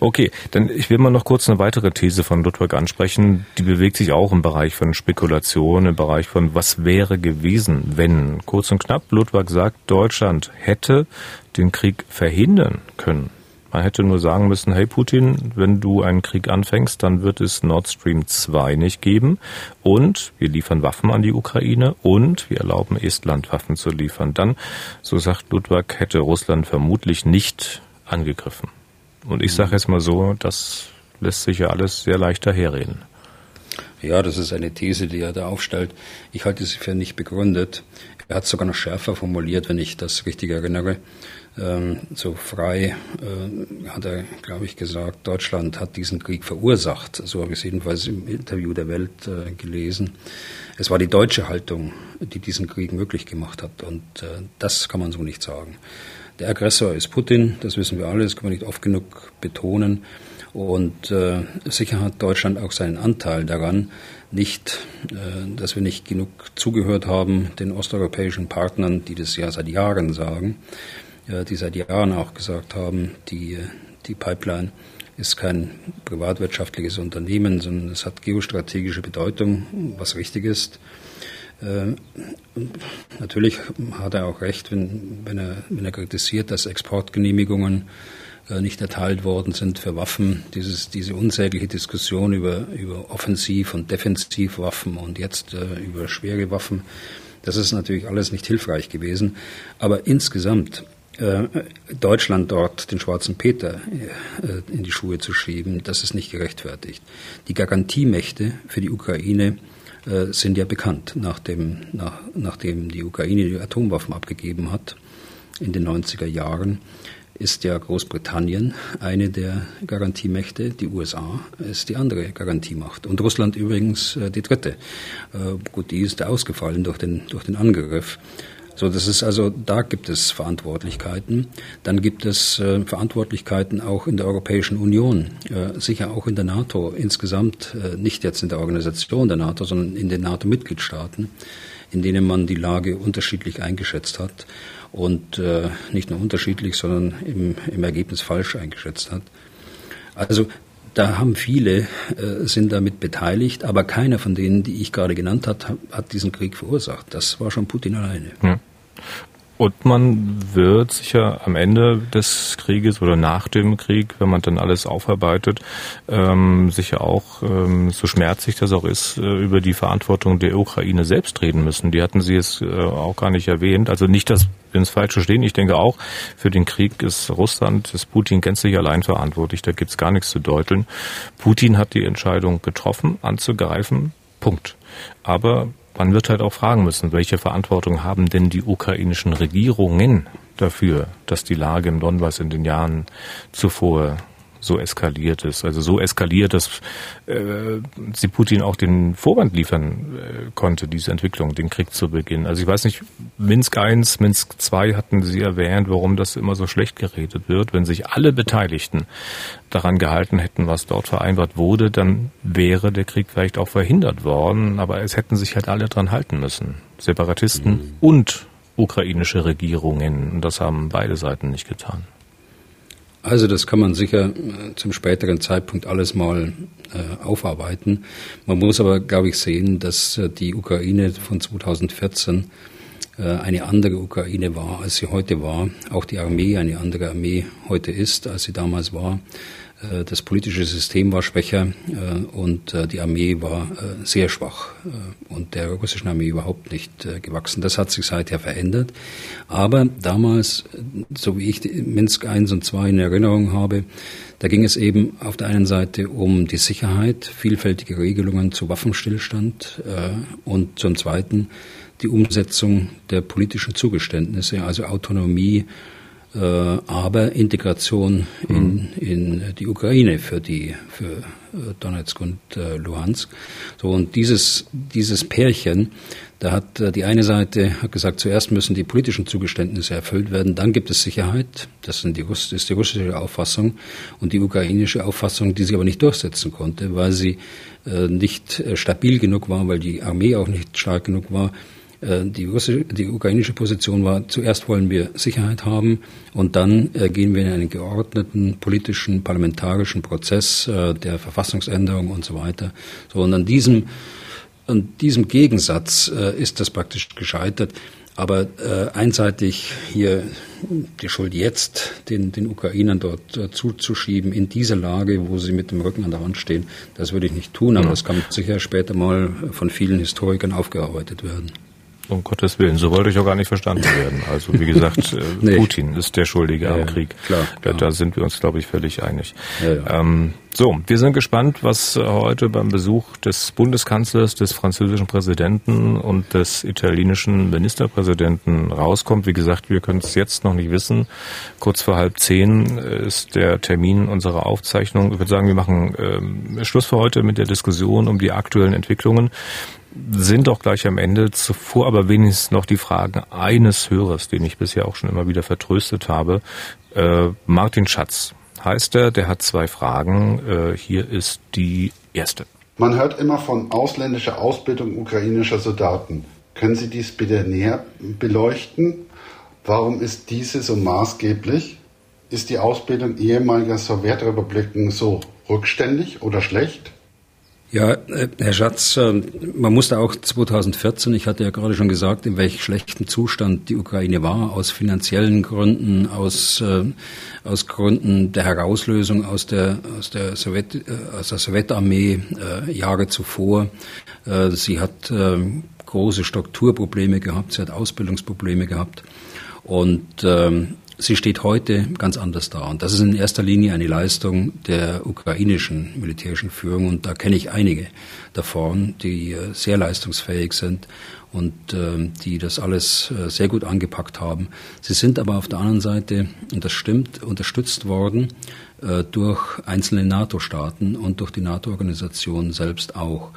Okay, dann ich will mal noch kurz eine weitere These von Ludwig ansprechen. Die bewegt sich auch im Bereich von Spekulation, im Bereich von was wäre gewesen, wenn. Kurz und knapp, Ludwig sagt, Deutschland hätte den Krieg verhindern können. Man hätte nur sagen müssen, hey Putin, wenn du einen Krieg anfängst, dann wird es Nord Stream 2 nicht geben und wir liefern Waffen an die Ukraine und wir erlauben Estland Waffen zu liefern. Dann, so sagt Ludwig, hätte Russland vermutlich nicht angegriffen. Und ich sage jetzt mal so, das lässt sich ja alles sehr leicht daherreden. Ja, das ist eine These, die er da aufstellt. Ich halte sie für nicht begründet. Er hat es sogar noch schärfer formuliert, wenn ich das richtig erinnere. Ähm, so frei äh, hat er, glaube ich, gesagt, Deutschland hat diesen Krieg verursacht. So habe ich es jedenfalls im Interview der Welt äh, gelesen. Es war die deutsche Haltung, die diesen Krieg möglich gemacht hat. Und äh, das kann man so nicht sagen. Der Aggressor ist Putin, das wissen wir alle, das kann man nicht oft genug betonen. Und äh, sicher hat Deutschland auch seinen Anteil daran, nicht, äh, dass wir nicht genug zugehört haben den osteuropäischen Partnern, die das ja seit Jahren sagen, äh, die seit Jahren auch gesagt haben, die, die Pipeline ist kein privatwirtschaftliches Unternehmen, sondern es hat geostrategische Bedeutung, was richtig ist. Äh, natürlich hat er auch recht, wenn, wenn, er, wenn er kritisiert, dass Exportgenehmigungen äh, nicht erteilt worden sind für Waffen. Dieses, diese unsägliche Diskussion über, über Offensiv- und Defensivwaffen und jetzt äh, über schwere Waffen, das ist natürlich alles nicht hilfreich gewesen. Aber insgesamt Deutschland dort den schwarzen Peter äh, in die Schuhe zu schieben, das ist nicht gerechtfertigt. Die Garantiemächte für die Ukraine äh, sind ja bekannt, nachdem, nach, nachdem die Ukraine die Atomwaffen abgegeben hat in den 90er Jahren ist ja Großbritannien eine der Garantiemächte, die USA ist die andere Garantiemacht und Russland übrigens die dritte. Gut, die ist ausgefallen durch den, durch den Angriff. So, das ist also, da gibt es Verantwortlichkeiten. Dann gibt es äh, Verantwortlichkeiten auch in der Europäischen Union, äh, sicher auch in der NATO insgesamt, äh, nicht jetzt in der Organisation der NATO, sondern in den NATO-Mitgliedstaaten, in denen man die Lage unterschiedlich eingeschätzt hat und äh, nicht nur unterschiedlich, sondern im, im Ergebnis falsch eingeschätzt hat. Also da haben viele, äh, sind damit beteiligt, aber keiner von denen, die ich gerade genannt habe, hat, diesen Krieg verursacht. Das war schon Putin alleine. Ja. Und man wird sicher am Ende des Krieges oder nach dem Krieg, wenn man dann alles aufarbeitet, ähm, sicher auch, ähm, so schmerzlich das auch ist, äh, über die Verantwortung der Ukraine selbst reden müssen. Die hatten Sie jetzt äh, auch gar nicht erwähnt. Also nicht, dass wir ins Falsche stehen. Ich denke auch, für den Krieg ist Russland, ist Putin gänzlich allein verantwortlich. Da gibt's gar nichts zu deuteln. Putin hat die Entscheidung getroffen, anzugreifen. Punkt. Aber man wird halt auch fragen müssen, welche Verantwortung haben denn die ukrainischen Regierungen dafür, dass die Lage im Donbass in den Jahren zuvor so eskaliert ist. Also so eskaliert, dass äh, sie Putin auch den Vorwand liefern äh, konnte, diese Entwicklung, den Krieg zu beginnen. Also ich weiß nicht, Minsk I, Minsk II hatten Sie erwähnt, warum das immer so schlecht geredet wird. Wenn sich alle Beteiligten daran gehalten hätten, was dort vereinbart wurde, dann wäre der Krieg vielleicht auch verhindert worden. Aber es hätten sich halt alle dran halten müssen. Separatisten mhm. und ukrainische Regierungen. Und das haben beide Seiten nicht getan. Also das kann man sicher äh, zum späteren Zeitpunkt alles mal äh, aufarbeiten. Man muss aber, glaube ich, sehen, dass äh, die Ukraine von 2014 äh, eine andere Ukraine war, als sie heute war. Auch die Armee eine andere Armee heute ist, als sie damals war. Äh, das politische System war schwächer äh, und äh, die Armee war sehr schwach und der russischen Armee überhaupt nicht gewachsen. Das hat sich seither verändert. Aber damals, so wie ich Minsk I und II in Erinnerung habe, da ging es eben auf der einen Seite um die Sicherheit, vielfältige Regelungen zu Waffenstillstand und zum Zweiten die Umsetzung der politischen Zugeständnisse, also Autonomie, aber Integration in, mhm. in die Ukraine für die für äh, Donetsk und äh, Luhansk. So und dieses dieses Pärchen, da hat äh, die eine Seite hat gesagt, zuerst müssen die politischen Zugeständnisse erfüllt werden, dann gibt es Sicherheit. Das sind die, ist die russische Auffassung und die ukrainische Auffassung, die sie aber nicht durchsetzen konnte, weil sie äh, nicht äh, stabil genug war, weil die Armee auch nicht stark genug war äh, die, russische, die ukrainische Position war, zuerst wollen wir Sicherheit haben und dann äh, gehen wir in einen geordneten politischen, parlamentarischen Prozess äh, der Verfassungsänderung und so weiter. So, und an diesem, an diesem Gegensatz ist das praktisch gescheitert. Aber äh, einseitig hier die Schuld jetzt den, den Ukrainern dort äh, zuzuschieben, in dieser Lage, wo sie mit dem Rücken an der Wand stehen, das würde ich nicht tun, aber ja. das kann sicher später mal von vielen Historikern aufgearbeitet werden. Um Gottes Willen, so wollte ich auch gar nicht verstanden werden. Also wie gesagt, *laughs* äh, nee. Putin ist der Schuldige ja, am Krieg. Klar, klar. Da, sind wir uns, glaube ich, völlig einig. Ja, ja. Ähm, so, wir sind gespannt, was heute beim Besuch des Bundeskanzlers, des französischen Präsidenten und des italienischen Ministerpräsidenten rauskommt. Wie gesagt, wir können es jetzt noch nicht wissen. Kurz vor halb zehn ist der Termin unserer Aufzeichnung. Ich würde sagen, wir machen ähm, Schluss für heute mit der Diskussion um die aktuellen Entwicklungen sind doch gleich am Ende. Zuvor aber wenigstens noch die Fragen eines Hörers, den ich bisher auch schon immer wieder vertröstet habe. Äh, Martin Schatz heißt er, der hat zwei Fragen. Äh, hier ist die erste. Man hört immer von ausländischer Ausbildung ukrainischer Soldaten. Können Sie dies bitte näher beleuchten? Warum ist diese so maßgeblich? Ist die Ausbildung ehemaliger Sowjetrepubliken so rückständig oder schlecht? Ja, äh, Herr Schatz, ähm, man musste auch 2014, ich hatte ja gerade schon gesagt, in welch schlechten Zustand die Ukraine war, aus finanziellen Gründen, aus, äh, aus Gründen der Herauslösung aus der, aus der, Sowjet, äh, aus der Sowjetarmee Jahre zuvor. Sie hat ähm, große Strukturprobleme gehabt, sie hat Ausbildungsprobleme gehabt. Und ähm, sie steht heute ganz anders da. Und das ist in erster Linie eine Leistung der ukrainischen militärischen Führung. Und da kenne ich einige davon, die äh, sehr leistungsfähig sind und äh, die das alles äh, sehr gut angepackt haben. Sie sind aber auf der anderen Seite, und das stimmt, unterstützt worden äh, durch einzelne NATO-Staaten und durch die NATO-Organisation selbst auch.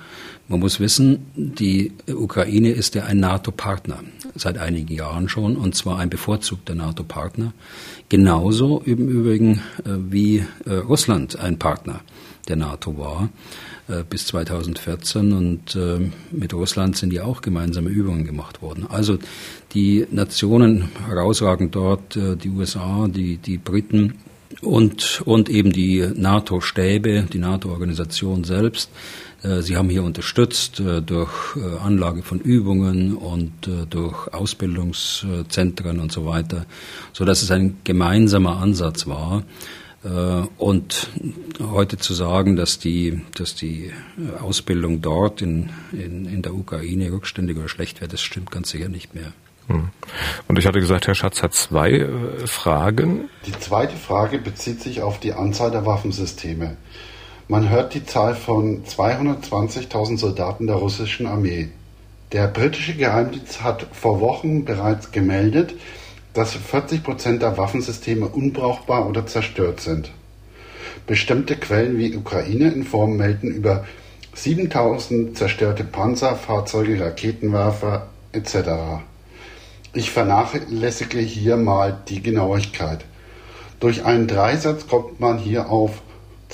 Man muss wissen, die Ukraine ist ja ein NATO-Partner seit einigen Jahren schon, und zwar ein bevorzugter NATO-Partner. Genauso im Übrigen äh, wie äh, Russland ein Partner der NATO war äh, bis 2014 und mit Russland sind ja auch gemeinsame Übungen gemacht worden. Also die Nationen herausragend dort, die USA, die, die Briten und, und eben die NATO-Stäbe, die NATO-Organisation selbst sie haben hier unterstützt äh, durch äh, Anlage von Übungen und durch Ausbildungszentren und so weiter, so dass es ein gemeinsamer Ansatz war. Und heute zu sagen, dass die, dass die Ausbildung dort in, in, in der Ukraine rückständig oder schlecht wäre, das stimmt ganz sicher nicht mehr. Hm. Und ich hatte gesagt, Herr Schatz hat zwei Fragen. Die zweite Frage bezieht sich auf die Anzahl der Waffensysteme. Man hört die Zahl von 220.000 Soldaten der russischen Armee. Der britische Geheimdienst hat vor Wochen bereits gemeldet, dass 40 Prozent der Waffensysteme unbrauchbar oder zerstört sind. Bestimmte Quellen wie Ukraine Inform melden über 7000 zerstörte Panzer, Fahrzeuge, Raketenwerfer etc. Ich vernachlässige hier mal die Genauigkeit. Durch einen Dreisatz kommt man hier auf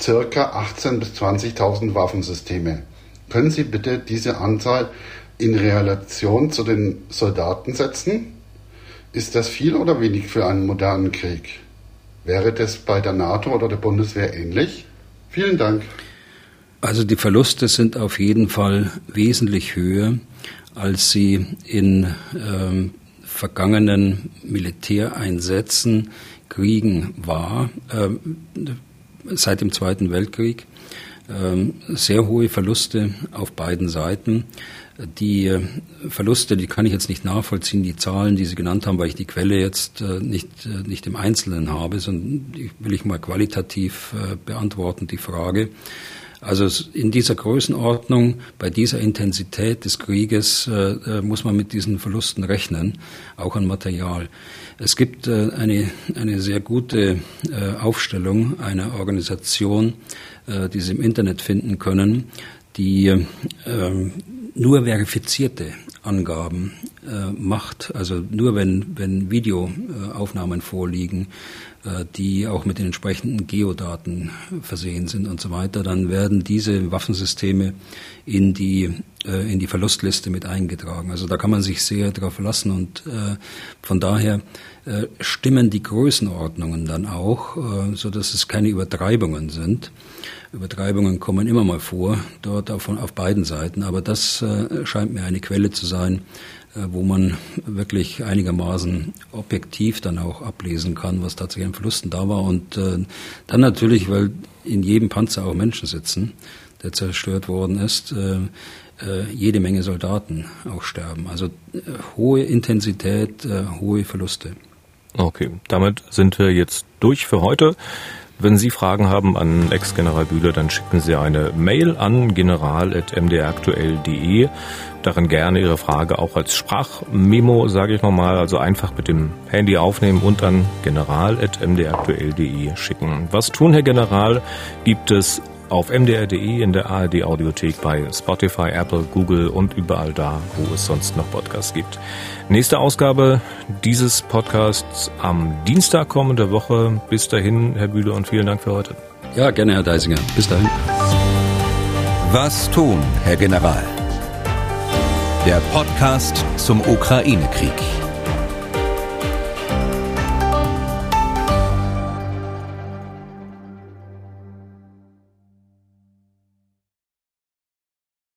circa 18.000 bis 20.000 Waffensysteme. Können Sie bitte diese Anzahl in Relation zu den Soldaten setzen? Ist das viel oder wenig für einen modernen Krieg? Wäre das bei der NATO oder der Bundeswehr ähnlich? Vielen Dank. Also die Verluste sind auf jeden Fall wesentlich höher, als sie in ähm, vergangenen Militäreinsätzen, Kriegen war. Ähm, seit dem Zweiten Weltkrieg. Ähm, sehr hohe Verluste auf beiden Seiten. Die äh, Verluste, die kann ich jetzt nicht nachvollziehen, die Zahlen, die Sie genannt haben, weil ich die Quelle jetzt äh, nicht, äh, nicht im Einzelnen habe, sondern die will ich mal qualitativ beantworten, die Frage. Also in dieser Größenordnung, bei dieser Intensität des Krieges muss man mit diesen Verlusten rechnen, auch an Material. Es gibt äh, eine, eine sehr gute äh, Aufstellung einer Organisation, äh, die Sie im Internet finden können, die ähm, nur verifizierte Angaben macht, also nur wenn, wenn Videoaufnahmen vorliegen, die auch mit den entsprechenden Geodaten versehen sind und so weiter, dann werden diese Waffensysteme in die, äh, in die Verlustliste mit eingetragen. Also da kann man sich sehr darauf verlassen und äh, von daher äh, stimmen die Größenordnungen dann auch, äh, so dass es keine Übertreibungen sind. Übertreibungen kommen immer mal vor, dort auf, auf beiden Seiten, aber das äh, scheint mir eine Quelle zu sein, äh, wo man wirklich einigermaßen objektiv dann auch ablesen kann, was tatsächlich an Verlusten da war. Und dann natürlich, weil in jedem Panzer auch Menschen sitzen, der zerstört worden ist, jede Menge Soldaten auch sterben. Also hohe Intensität, hohe Verluste. Okay, damit sind wir jetzt durch für heute. Wenn Sie Fragen haben an Ex-General Bühler, dann schicken Sie eine Mail an general.mdraktuell.de. Darin gerne Ihre Frage auch als Sprachmemo, sage ich nochmal, also einfach mit dem Handy aufnehmen und an general.mdraktuell.de schicken. Was tun, Herr General, gibt es auf mdr.de, in der ARD Audiothek, bei Spotify, Apple, Google und überall da, wo es sonst noch Podcasts gibt. Nächste Ausgabe dieses Podcasts am Dienstag kommende Woche. Bis dahin, Herr Bühle, und vielen Dank für heute. Ja, gerne, Herr Deisinger. Bis dahin. Was tun, Herr General? Der Podcast zum Ukraine-Krieg.